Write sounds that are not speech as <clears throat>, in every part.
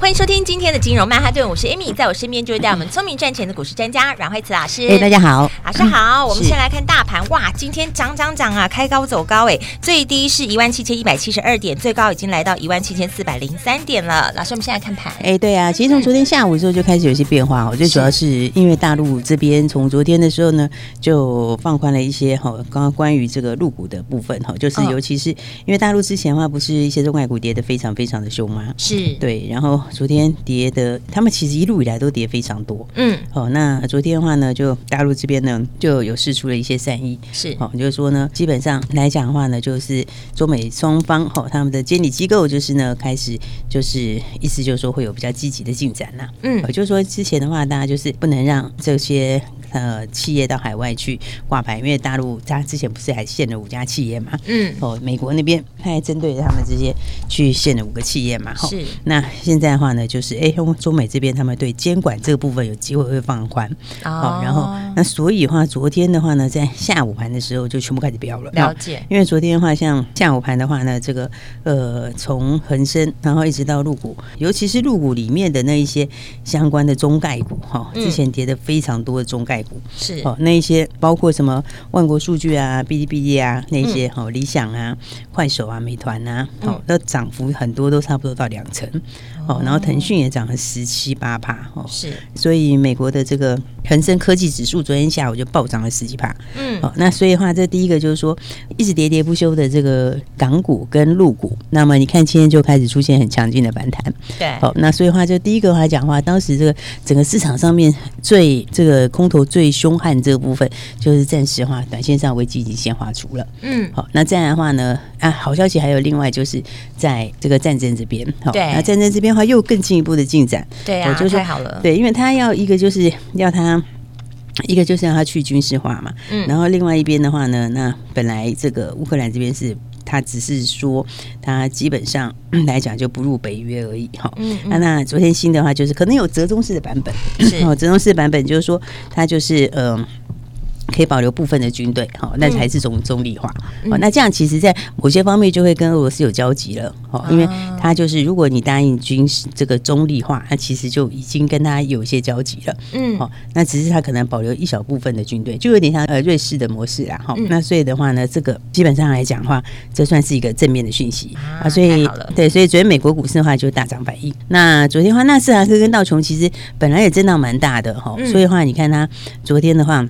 欢迎收听今天的金融曼哈顿，我是 Amy，在我身边就是带我们聪明赚钱的股市专家阮慧慈老师。哎，大家好，老师好。我们先来看大盘，哇，今天涨涨涨啊，开高走高，哎，最低是一万七千一百七十二点，最高已经来到一万七千四百零三点了。老师，我们现在看盘。哎，对啊，其实从昨天下午的时候就开始有些变化，哦，最主要是因为大陆这边从昨天的时候呢，就放宽了一些哈，刚刚关于这个入股的部分哈，就是尤其是因为大陆之前的话，不是一些中概股跌的非常非常的凶吗？是对，然后。昨天跌的，他们其实一路以来都跌非常多。嗯，哦，那昨天的话呢，就大陆这边呢就有释出了一些善意，是，哦，就是说呢，基本上来讲的话呢，就是中美双方哦，他们的监理机构就是呢开始就是意思就是说会有比较积极的进展啦。嗯，就是说之前的话，大家就是不能让这些。呃，企业到海外去挂牌，因为大陆他之前不是还限了五家企业嘛？嗯，哦，美国那边他还针对他们这些去限了五个企业嘛？是。那现在的话呢，就是哎，中美这边他们对监管这个部分有机会会放宽。哦。然后，那所以的话，昨天的话呢，在下午盘的时候就全部开始飙了。了解。因为昨天的话，像下午盘的话呢，这个呃，从恒生然后一直到陆股，尤其是陆股里面的那一些相关的中概股哈，之前跌的非常多的中概股。是哦，那一些包括什么万国数据啊、哔哩哔哩啊，那些好、嗯、理想啊、快手啊、美团啊，好，那涨幅很多都差不多到两成。哦，然后腾讯也涨了十七八趴哦，是，所以美国的这个恒生科技指数昨天下午就暴涨了十几趴，嗯，好，那所以的话，这第一个就是说，一直喋喋不休的这个港股跟陆股，那么你看今天就开始出现很强劲的反弹，对，好，那所以的话就第一个话讲话，当时这个整个市场上面最这个空头最凶悍这个部分，就是暂时的话，短线上危机已经先划除了，嗯，好，那再来的话呢，啊，好消息还有另外就是在这个战争这边，好，对，那战争这边的话。又更进一步的进展，对啊，就太好了。对，因为他要一个就是要他，一个就是让他去军事化嘛。嗯，然后另外一边的话呢，那本来这个乌克兰这边是他只是说他基本上来讲就不入北约而已哈。嗯，那那昨天新的话就是可能有折中式的版本，哦，折中式的版本就是说他就是嗯。呃可以保留部分的军队，好，那才是中中立化。哦，那这样其实，在某些方面就会跟俄罗斯有交集了，哦，因为他就是如果你答应军事这个中立化，那其实就已经跟他有一些交集了，嗯，好，那只是他可能保留一小部分的军队，就有点像呃瑞士的模式啊，好，那所以的话呢，这个基本上来讲的话，这算是一个正面的讯息啊，所以对，所以昨天美国股市的话就大涨反应。那昨天的话，纳斯达克跟道琼其实本来也震荡蛮大的哈，所以的话你看它昨天的话。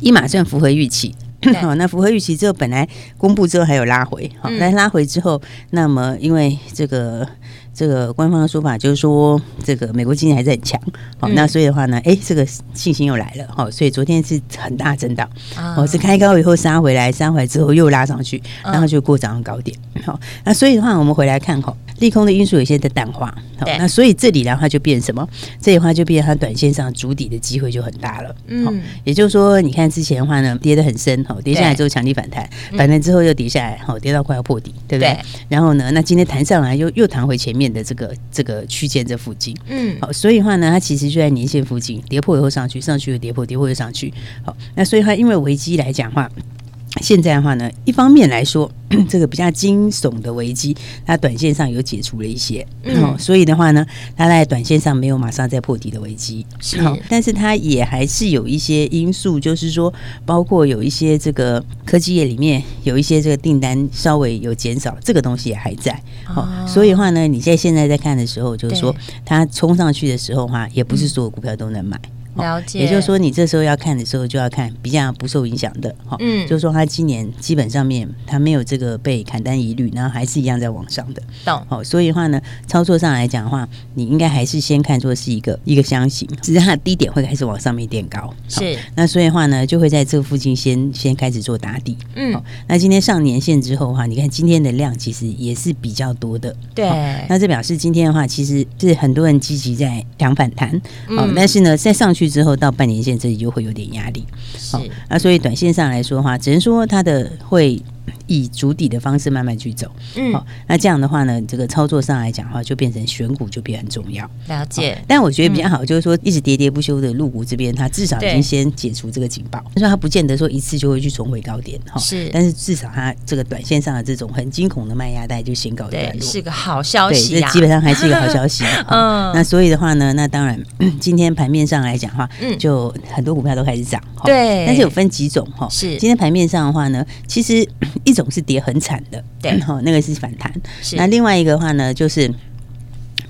一码算符合预期，好，<laughs> 那符合预期之后，本来公布之后还有拉回，好，但拉回之后，那么因为这个这个官方的说法就是说，这个美国经济还是很强，好，那所以的话呢，哎，这个信心又来了，好，所以昨天是很大震荡，哦，是开高以后杀回来，杀回来之后又拉上去，然后就过早上高点，好，那所以的话，我们回来看哈。利空的因素有些在淡化，好，那所以这里的话就变什么？这里的话就变它短线上筑底的机会就很大了，嗯，也就是说，你看之前的话呢，跌得很深，好，跌下来之后强力反弹，反弹之后又跌下来，好，跌到快要破底，对不对？然后呢，那今天弹上来又又弹回前面的这个这个区间这附近，嗯，好，所以的话呢，它其实就在年线附近，跌破以后上去，上去又跌破，跌破又上去，好，那所以它因为危机来讲的话。现在的话呢，一方面来说，<clears throat> 这个比较惊悚的危机，它短线上有解除了一些，嗯，所以的话呢，它在短线上没有马上再破底的危机，是，但是它也还是有一些因素，就是说，包括有一些这个科技业里面有一些这个订单稍微有减少，这个东西也还在，好，所以的话呢，你在现在在看的时候，就是说它冲上去的时候哈，也不是所有股票都能买。了解。也就是说，你这时候要看的时候，就要看比较不受影响的哈。嗯，就是说它今年基本上面它没有这个被砍单疑虑，然后还是一样在往上的。懂。好，所以的话呢，操作上来讲的话，你应该还是先看作是一个一个箱型，只是它的低点会开始往上面垫高。是。那所以的话呢，就会在这附近先先开始做打底。嗯。好，那今天上年线之后的话，你看今天的量其实也是比较多的。对。那这表示今天的话，其实是很多人积极在抢反弹。好、嗯，但是呢，在上去之后到半年线这里就会有点压力。好，那所以短线上来说的话，只能说它的会。以筑底的方式慢慢去走，嗯，好，那这样的话呢，这个操作上来讲的话，就变成选股就变很重要。了解，但我觉得比较好，就是说一直喋喋不休的入股这边，它至少已经先解除这个警报，就说它不见得说一次就会去重回高点，哈，是，但是至少它这个短线上的这种很惊恐的卖压带就先告一段落，是个好消息，这基本上还是一个好消息。<laughs> 嗯，那所以的话呢，那当然 <clears throat> 今天盘面上来讲的话，嗯，就很多股票都开始涨，对，但是有分几种哈，是今天盘面上的话呢，其实 <clears throat> 一种是跌很惨的，对，哈，那个是反弹。是那另外一个的话呢，就是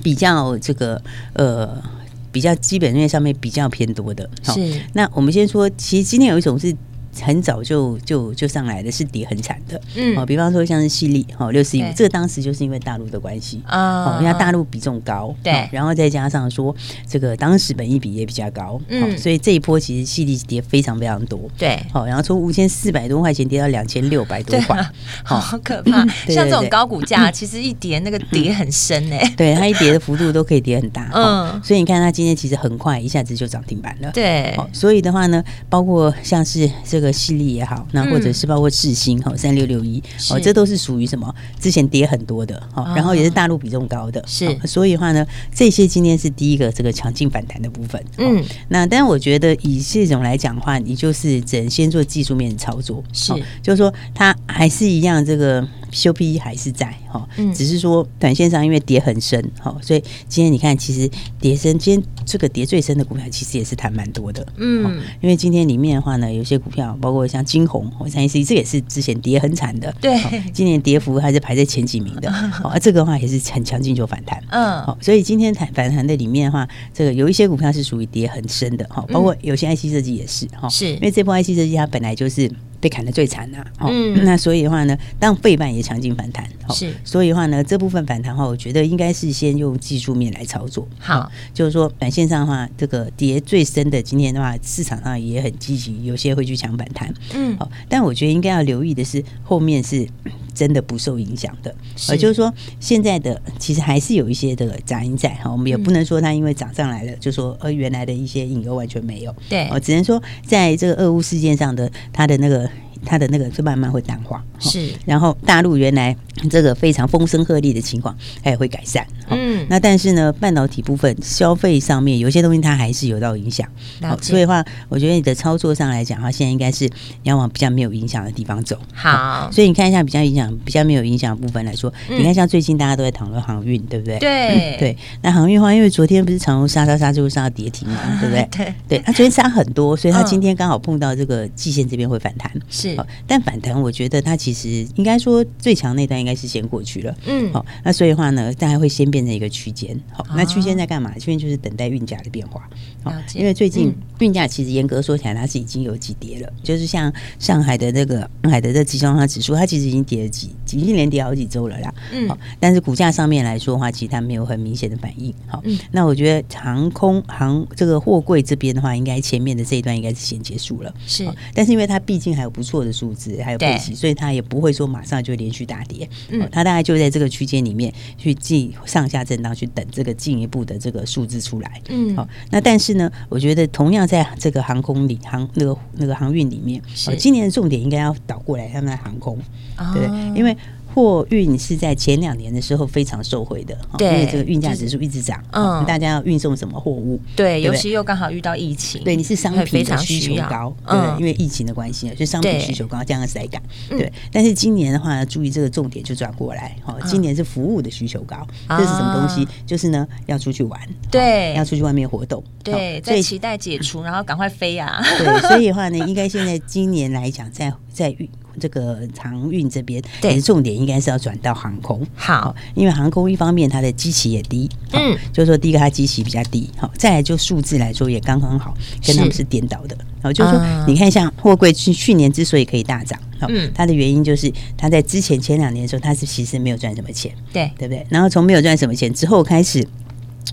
比较这个呃，比较基本面上面比较偏多的。是，那我们先说，其实今天有一种是。很早就就就上来的是跌很惨的，嗯，哦，比方说像是矽力，哦，六四一五，这个当时就是因为大陆的关系。啊，因为大陆比重高，对，然后再加上说这个当时本益比也比较高，嗯，所以这一波其实矽力跌非常非常多，对，好，然后从五千四百多块钱跌到两千六百多块，好可怕，<laughs> 像这种高股价，<laughs> 其实一跌那个跌很深哎，对，它一跌的幅度都可以跌很大，<laughs> 嗯，所以你看它今天其实很快一下子就涨停板了，对，所以的话呢，包括像是这个。犀利也好，那或者是包括世星哈三六六一哦，这都是属于什么？之前跌很多的哈，然后也是大陆比重高的，是。所以的话呢，这些今天是第一个这个强劲反弹的部分。嗯，那但是我觉得以这种来讲的话，你就是只能先做技术面的操作，是，就是说它还是一样这个。修 P 还是在哈，只是说短线上因为跌很深哈，所以今天你看其实跌深，今天这个跌最深的股票其实也是弹蛮多的，嗯，因为今天里面的话呢，有些股票包括像金红或三一 C，这也是之前跌很惨的，对，今年跌幅还是排在前几名的，<laughs> 好，而这个的话也是很强劲就反弹，嗯，好，所以今天弹反弹的里面的话，这个有一些股票是属于跌很深的哈，包括有些 IC 设计也是哈，是。因为这波 IC 设计它本来就是。被砍得最惨呐，嗯，那所以的话呢，当费半也强劲反弹，是，所以的话呢，这部分反弹的话，我觉得应该是先用技术面来操作，好，就是说短线上的话，这个跌最深的今天的话，市场上也很积极，有些会去抢反弹，嗯，好，但我觉得应该要留意的是后面是真的不受影响的，也就是说现在的其实还是有一些的杂音在哈，我们也不能说它因为涨上来了，就说呃原来的一些隐忧完全没有，对，我只能说在这个俄乌事件上的它的那个。它的那个就慢慢会淡化，是。然后大陆原来这个非常风声鹤唳的情况，它也会改善。嗯。那但是呢，半导体部分消费上面有些东西它还是有到影响。好，所以的话，我觉得你的操作上来讲的话，现在应该是你要往比较没有影响的地方走。好。所以你看一下比较影响、比较没有影响的部分来说，你看像最近大家都在讨论航运，对不对？对。对。那航运的话，因为昨天不是长虹杀杀杀，最后杀到跌停嘛，对不对？<laughs> 对。对。它昨天杀很多，所以它今天刚好碰到这个季线这边会反弹。是。但反弹，我觉得它其实应该说最强那段应该是先过去了。嗯，好，那所以的话呢，大概会先变成一个区间。好，那区间在干嘛？区间就是等待运价的变化。好，因为最近运价其实严格说起来，它是已经有几跌了。就是像上海的那个上海的这集装箱指数，它其实已经跌了几，已经连跌好几周了啦。嗯，好，但是股价上面来说的话，其实它没有很明显的反应。好，那我觉得航空航这个货柜这边的话，应该前面的这一段应该是先结束了。是，但是因为它毕竟还有不错的。数字还有配息，所以它也不会说马上就连续大跌。嗯，它大概就在这个区间里面去进上下震荡，去等这个进一步的这个数字出来。嗯，好，那但是呢，我觉得同样在这个航空里航那个那个航运里面，是今年的重点应该要倒过来，他们在航空，对，因为。货运是在前两年的时候非常受惠的，对，因为这个运价指数一直涨，嗯，大家要运送什么货物？对，尤其又刚好遇到疫情，对，你是商品的需求高，对，因为疫情的关系，所以商品需求高，这样子来赶，对。但是今年的话，注意这个重点就转过来，哈，今年是服务的需求高，这是什么东西？就是呢，要出去玩，对，要出去外面活动，对，在期待解除，然后赶快飞啊，<laughs> 对，所以的话呢，应该现在今年来讲，在在运。这个航运这边，对，其实重点应该是要转到航空。好，因为航空一方面它的基期也低，嗯，就是说第一个它基期比较低，好，再来就数字来说也刚刚好，跟他们是颠倒的。然后就是说，你看像货柜去去年之所以可以大涨，嗯，它的原因就是它在之前前两年的时候，它是其实没有赚什么钱，对，对不对？然后从没有赚什么钱之后开始。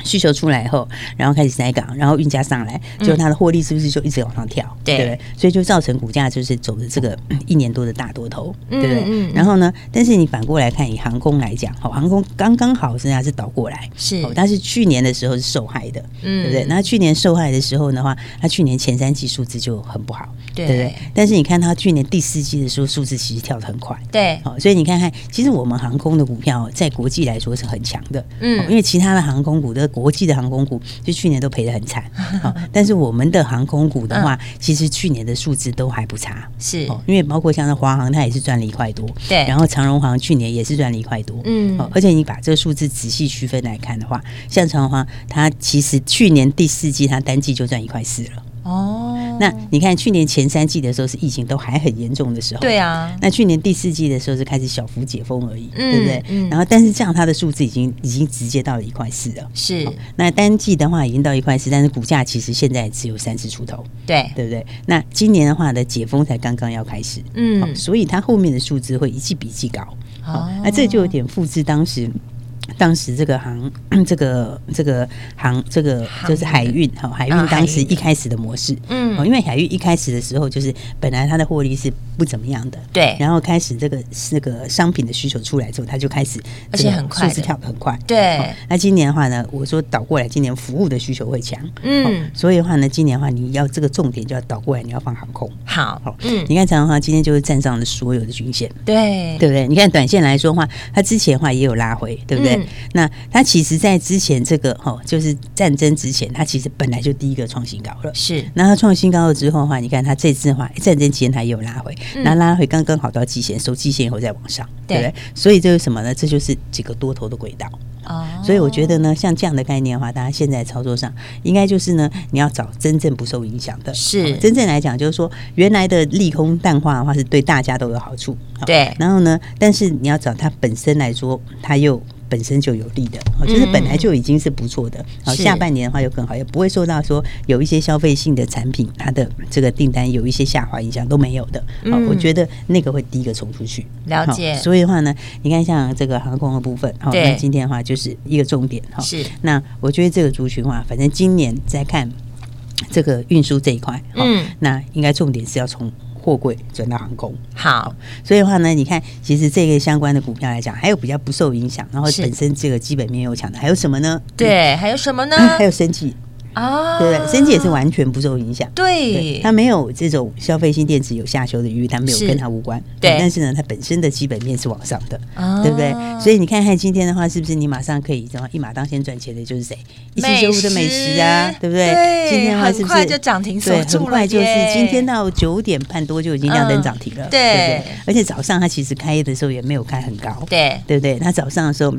需求出来以后，然后开始塞港，然后运价上来，就它的获利是不是就一直往上跳？嗯、对不对？所以就造成股价就是走的这个一年多的大多头，对不对？嗯嗯、然后呢，但是你反过来看，以航空来讲，好，航空刚刚好现在是倒过来，是，但是去年的时候是受害的，嗯，对不对？那去年受害的时候的话，它去年前三季数字就很不好，对，对不对？但是你看它去年第四季的时候数字其实跳得很快，对，好，所以你看看，其实我们航空的股票在国际来说是很强的，嗯，因为其他的航空股的。国际的航空股就去年都赔得很惨，<laughs> 好但是我们的航空股的话，其实去年的数字都还不差，是，因为包括像那华航，它也是赚了一块多，对，然后长荣航去年也是赚了一块多，嗯，而且你把这个数字仔细区分来看的话，像长荣航，它其实去年第四季它单季就赚一块四了。哦，那你看去年前三季的时候是疫情都还很严重的时候，对啊。那去年第四季的时候是开始小幅解封而已，嗯、对不对？嗯、然后但是这样它的数字已经已经直接到了一块四了，是。那单季的话已经到一块四，但是股价其实现在只有三十出头，对对不对？那今年的话的解封才刚刚要开始，嗯，所以它后面的数字会一季比一季高，哦，那这就有点复制当时。当时这个航，<clears throat> 这个这个航，这个就是海运哈，海运当时一开始的模式，嗯，因为海运一开始的时候就是本来它的获利是不怎么样的，对，然后开始这个这个商品的需求出来之后，它就开始而且很快，数字跳得很快，对。那今年的话呢，我说倒过来，今年服务的需求会强，嗯，所以的话呢，今年的话你要这个重点就要倒过来，你要放航空，好，嗯，你看长荣航今天就是站上了所有的均线，对，对不对？你看短线来说的话，它之前的话也有拉回，对不对？那它其实，在之前这个哈，就是战争之前，它其实本来就第一个创新高了。是，那它创新高了之后的话，你看它这次的话，战争期间它也有拉回，那、嗯、拉回刚刚好到季线，收季线以后再往上，对不对？所以这是什么呢？这就是几个多头的轨道。哦，所以我觉得呢，像这样的概念的话，大家现在操作上应该就是呢，你要找真正不受影响的。是，真正来讲，就是说原来的利空淡化的话，是对大家都有好处。对，然后呢，但是你要找它本身来说，它又。本身就有利的，就是本来就已经是不错的。好，下半年的话又更好，也不会受到说有一些消费性的产品它的这个订单有一些下滑影响都没有的。好，我觉得那个会第一个冲出去。了解。所以的话呢，你看像这个航空的部分，好，那今天的话就是一个重点哈。是。那我觉得这个族群的话，反正今年在看这个运输这一块，嗯，那应该重点是要从。货柜转到航空，好，所以的话呢，你看，其实这个相关的股票来讲，还有比较不受影响，然后本身这个基本面又强的，还有什么呢？对，还有什么呢？还有生技。啊，对对，生技也是完全不受影响。对，它没有这种消费性电子有下修的余，它没有跟它无关。对，但是呢，它本身的基本面是往上的，对不对？所以你看看今天的话，是不是你马上可以怎么一马当先赚钱的？就是谁？一七九五的美食啊，对不对？今天的话是不是很快就涨停？对，很快就是今天到九点半多就已经亮灯涨停了，对不对？而且早上它其实开业的时候也没有开很高，对，对不对？它早上的时候。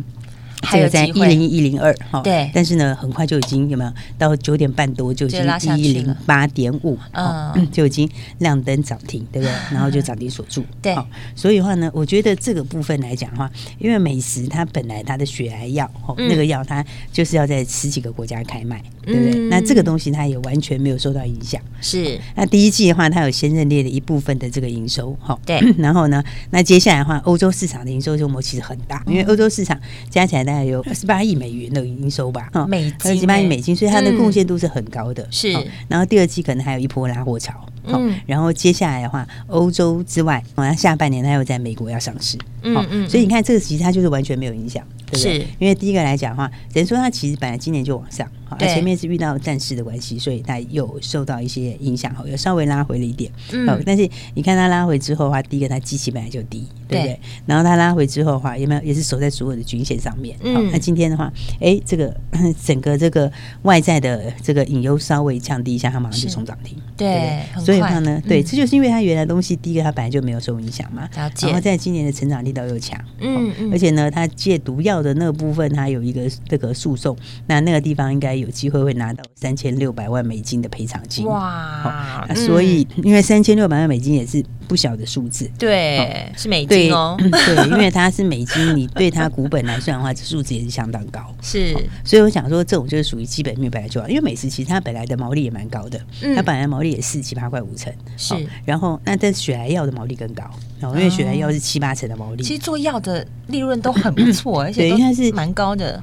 还有在一零一一零二，哈，对，但是呢，很快就已经有没有？到九点半多就已经一零八点五，嗯，就已经亮灯涨停，对不对？然后就涨停锁住，对。所以的话呢，我觉得这个部分来讲的话，因为美食它本来它的血癌药，哦，那个药它就是要在十几个国家开卖，对不对？那这个东西它也完全没有受到影响，是。那第一季的话，它有先认列了一部分的这个营收，哈，对。<clears throat> 然后呢，那接下来的话，欧洲市场的营收规模其实很大，因为欧洲市场加起来大概有二十八亿美元的营收吧，哈，美金，二十八亿美金，所以它的贡献度是很高的。是，然后第二季可能还有一波拉货潮，嗯，然后接下来的话，欧洲之外，好像下半年它又在美国要上市，嗯嗯，所以你看这个其实它就是完全没有影响，对不对？因为第一个来讲的话，等于说它其实本来今年就往上。好，前面是遇到战事的关系，所以它又受到一些影响，好，又稍微拉回了一点。嗯，但是你看它拉回之后的话，第一个它基期本来就低，对。不对？然后它拉回之后的话，有没有也是守在所有的均线上面？好，那今天的话，哎，这个整个这个外在的这个隐忧稍微降低一下，它马上就冲涨停，对，所以的话呢，对，这就是因为它原来东西第一个它本来就没有受影响嘛，然后在今年的成长力道又强，嗯，而且呢，它借毒药的那个部分它有一个这个诉讼，那那个地方应该。有机会会拿到三千六百万美金的赔偿金。哇！哦、所以，因为三千六百万美金也是不小的数字。对，哦、是美金哦。对，因为它是美金，你对它股本来算的话，这数字也是相当高。是、哦，所以我想说，这种就是属于基本面本来就好，因为美食其实它本来的毛利也蛮高的，它本来毛利也是七八块五成。是、哦，然后那但是血来药的毛利更高，哦，因为雪莱药是七八成的毛利。其实做药的利润都很不错，<coughs> 而且应该是蛮高的。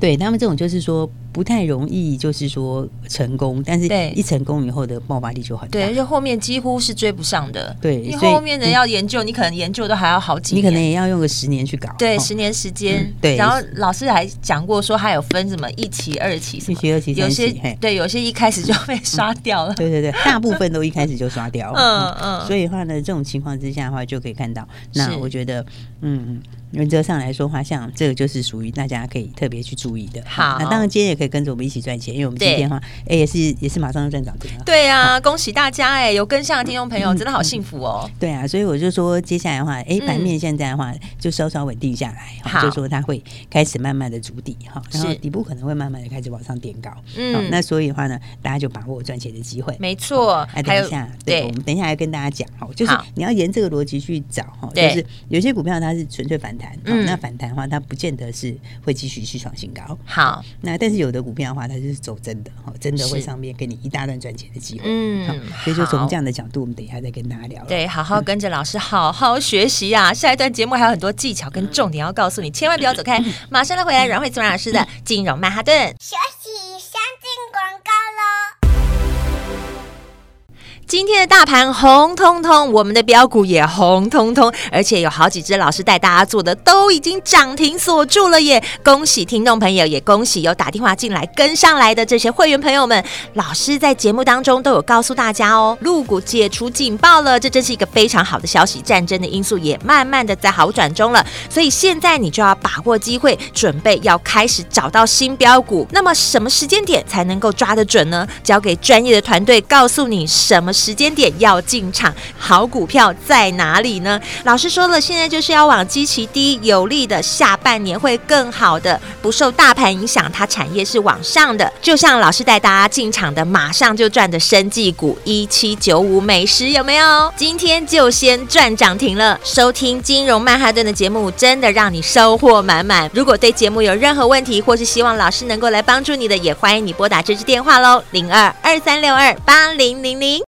对他们这种就是说。不太容易，就是说成功，但是一成功以后的爆发力就很大。对，而且后面几乎是追不上的。对，因为后面人要研究，你可能研究都还要好几年，你可能也要用个十年去搞。对，十年时间。对，然后老师还讲过说，还有分什么一期、二期，一期、二期。有些对，有些一开始就被刷掉了。对对对，大部分都一开始就刷掉了。嗯嗯。所以的话呢，这种情况之下的话，就可以看到，那我觉得，嗯，原则上来说的话，像这个就是属于大家可以特别去注意的。好，那当然今天也可以跟着我们一起赚钱。因为我们今天的话，哎，也是也是马上要赚涨停了。对啊，恭喜大家哎，有跟上的听众朋友真的好幸福哦。对啊，所以我就说接下来的话，哎，盘面现在的话就稍稍稳定下来，好，就说它会开始慢慢的筑底哈，然后底部可能会慢慢的开始往上垫高。嗯，那所以的话呢，大家就把握赚钱的机会。没错，哎等一下，对，我们等一下来跟大家讲哈，就是你要沿这个逻辑去找哈，就是有些股票它是纯粹反弹，嗯，那反弹的话它不见得是会继续去创新高。好，那但是有的股票的话，它就是走真的哈。真的会上面给你一大段赚钱的机会，嗯，所以就从这样的角度，我们等一下再跟大家聊。对，好好跟着老师好好学习啊！下一段节目还有很多技巧跟重点要告诉你，千万不要走开，<laughs> 马上来回来阮慧慈老师的金融曼哈顿。学习，先进广告喽。今天的大盘红彤彤，我们的标股也红彤彤，而且有好几只老师带大家做的都已经涨停锁住了耶！恭喜听众朋友，也恭喜有打电话进来跟上来的这些会员朋友们。老师在节目当中都有告诉大家哦，入股解除警报了，这真是一个非常好的消息。战争的因素也慢慢的在好转中了，所以现在你就要把握机会，准备要开始找到新标股。那么什么时间点才能够抓得准呢？交给专业的团队告诉你什么。时间点要进场，好股票在哪里呢？老师说了，现在就是要往基期低、有利的下半年会更好的，不受大盘影响，它产业是往上的。就像老师带大家进场的，马上就赚的生技股一七九五美食有没有？今天就先赚涨停了。收听金融曼哈顿的节目，真的让你收获满满。如果对节目有任何问题，或是希望老师能够来帮助你的，也欢迎你拨打这支电话喽，零二二三六二八零零零。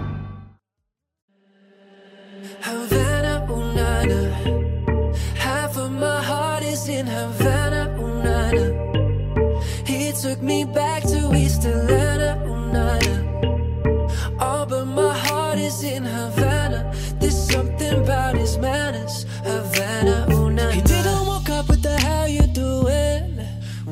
me back to East Atlanta, oh, nana. All but my heart is in Havana. There's something about his manners, Havana, oh, nana. He didn't walk up with the how you doing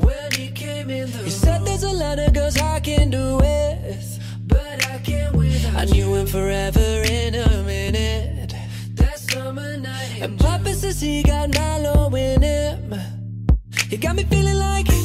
when he came in. The he room. said there's a lot of girls I can do with, but I can't win. I knew him forever in a minute. That summer night, and Papa says he got Milo in him. He got me feeling like.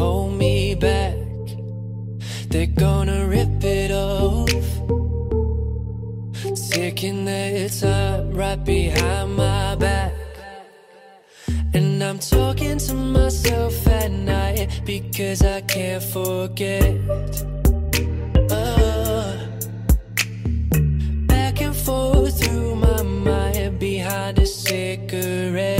hold me back. They're gonna rip it off. Taking their time right behind my back. And I'm talking to myself at night Because I can't forget. Uh, Back and forth through my mind Behind a cigarette.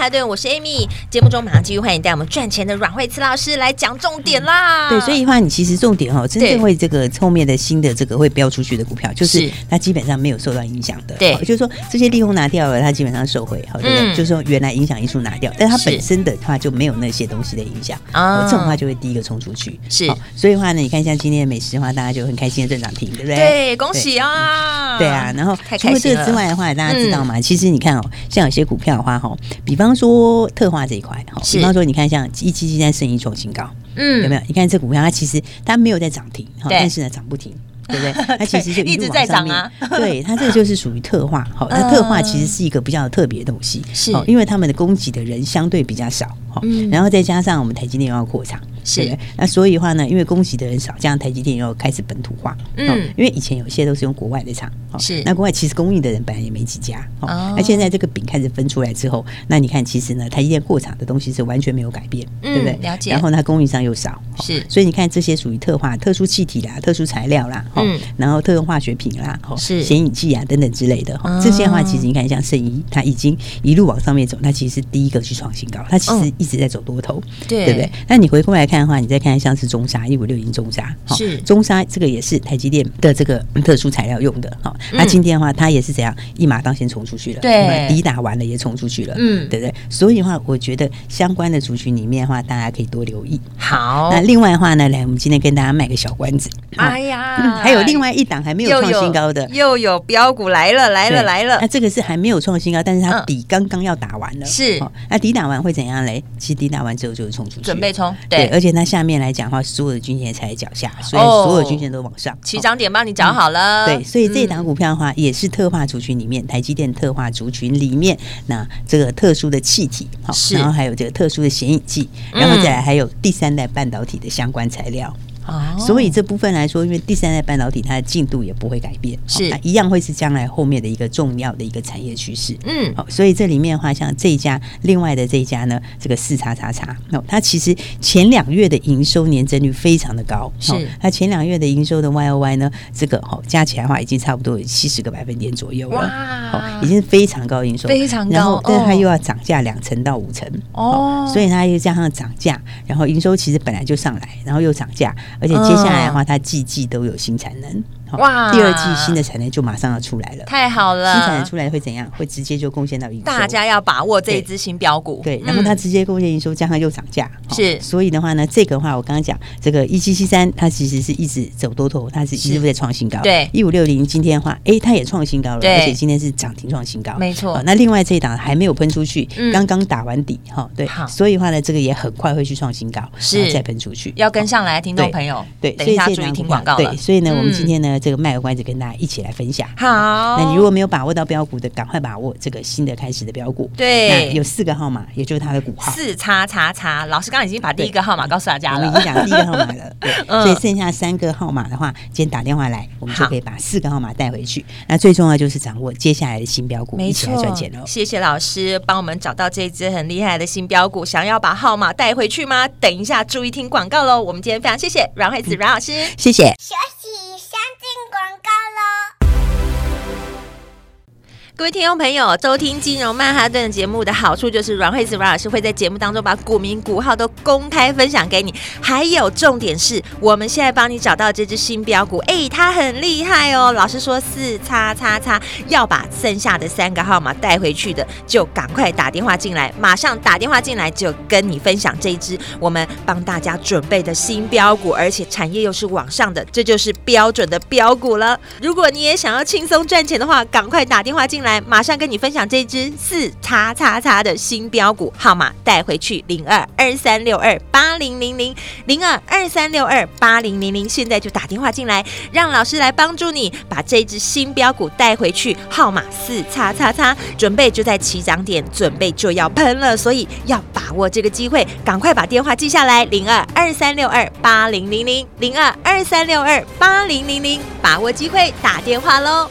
来，金融曼哈顿，我是 Amy。节目中马上继续欢迎带我们赚钱的阮慧慈老师来讲重点啦。对，所以的话，你其实重点哈，真正会这个后面的新的这个会飙出去的股票，就是它基本上没有受到影响的。对，就是说这些利空拿掉了，它基本上收回，好，对不对？就是说原来影响因素拿掉，但它本身的话就没有那些东西的影响啊，这种话就会第一个冲出去。是，所以的话呢，你看像今天的美食的话，大家就很开心的正涨停，对不对？对，恭喜啊！对啊，然后除了这个之外的话，大家知道吗？其实你看哦，像有些股票的话，哈，比方说特化这一块，哈，比方说你看像一七七三生意创新高，嗯，有没有？你看这股票，它其实它没有在涨停，哈，但是呢涨不停。对不对？<laughs> 它其实就一直在涨啊。<laughs> 对，它这个就是属于特化，好，它特化其实是一个比较特别的东西，是，因为他们的供给的人相对比较少，好，然后再加上我们台积电又要扩厂，是，那所以的话呢，因为供给的人少，这样台积电又开始本土化，嗯，因为以前有些都是用国外的厂，是，那国外其实供应的人本来也没几家，哦，那现在这个饼开始分出来之后，那你看其实呢，台积电过厂的东西是完全没有改变，对不对？了解。然后它供应商又少，是，所以你看这些属于特化、特殊气体啦、特殊材料啦。嗯，然后特用化学品啦，是。显影剂啊等等之类的哈，这些的话其实你看像圣医，它已经一路往上面走，它其实是第一个去创新高，它其实一直在走多头，对。对不对？那你回过来看看的话，你再看像是中沙一五六零中沙，是。中沙这个也是台积电的这个特殊材料用的，好，那今天的话，它也是怎样一马当先冲出去了，对，抵打完了也冲出去了，嗯，对不对？所以的话，我觉得相关的族群里面的话，大家可以多留意。好，那另外的话呢，来，我们今天跟大家卖个小关子，哎呀，<laughs> 还有另外一档还没有创新高的，又有标股来了，来了，来了。那这个是还没有创新高，但是它底刚刚要打完了，是，那底打完会怎样嘞？其实底打完之后就是冲出去，准备冲，对，而且它下面来讲的话，所有的均线才在脚下，所以所有均线都往上，起涨点帮你找好了，对，所以这档股票的话，也是特化族群里面，台积电特化族群里面，那这个特殊的气体，好，然后还有这个特殊的显影剂，然后再来还有第三代半导体的相关材料。所以这部分来说，因为第三代半导体它的进度也不会改变，是。一样会是将来后面的一个重要的一个产业趋势。嗯，好，所以这里面的话，像这一家，另外的这一家呢，这个四叉叉叉，那它其实前两月的营收年增率非常的高，是。它前两月的营收的 Y O Y 呢，这个哈加起来的话，已经差不多有七十个百分点左右了，哇，已经非常高营收，非常高，然后但是它又要涨价两成到五成，哦，所以它又加上涨价，然后营收其实本来就上来，然后又涨价。而且接下来的话，它季季都有新产能。哇！第二季新的产能就马上要出来了，太好了！新产能出来会怎样？会直接就贡献到营收。大家要把握这一支新标股。对，然后它直接贡献营收，加上又涨价，是。所以的话呢，这个的话我刚刚讲这个一七七三，它其实是一直走多头，它是一直在创新高。对，一五六零今天的话，哎，它也创新高了，而且今天是涨停创新高，没错。那另外这一档还没有喷出去，刚刚打完底哈，对，所以的话呢，这个也很快会去创新高，是再喷出去，要跟上来，听众朋友，对，等一下注意听广告。对，所以呢，我们今天呢，这个卖个关子跟。大家一起来分享。好，那你如果没有把握到标股的，赶快把握这个新的开始的标股。对，有四个号码，也就是它的股号。四叉叉叉，老师刚刚已经把第一个号码告诉大家了。我们已经讲第一个号码了，<laughs> 对。所以剩下三个号码的话，今天打电话来，我们就可以把四个号码带回去。那最重要就是掌握接下来的新标股，一起来赚钱喽。谢谢老师帮我们找到这只很厉害的新标股，想要把号码带回去吗？等一下注意听广告喽。我们今天非常谢谢阮惠子阮老师，谢谢。各位听众朋友，收听金融曼哈顿节目的好处就是阮惠慈阮老师会在节目当中把股民股号都公开分享给你，还有重点是我们现在帮你找到这支新标股，哎，它很厉害哦。老师说四叉叉叉要把剩下的三个号码带回去的，就赶快打电话进来，马上打电话进来就跟你分享这一支我们帮大家准备的新标股，而且产业又是往上的，这就是标准的标股了。如果你也想要轻松赚钱的话，赶快打电话进来。马上跟你分享这支四叉叉叉的新标股号码，带回去零二二三六二八零零零零二二三六二八零零零，现在就打电话进来，让老师来帮助你把这支新标股带回去，号码四叉叉叉，准备就在起涨点，准备就要喷了，所以要把握这个机会，赶快把电话记下来，零二二三六二八零零零零二二三六二八零零零，把握机会打电话喽。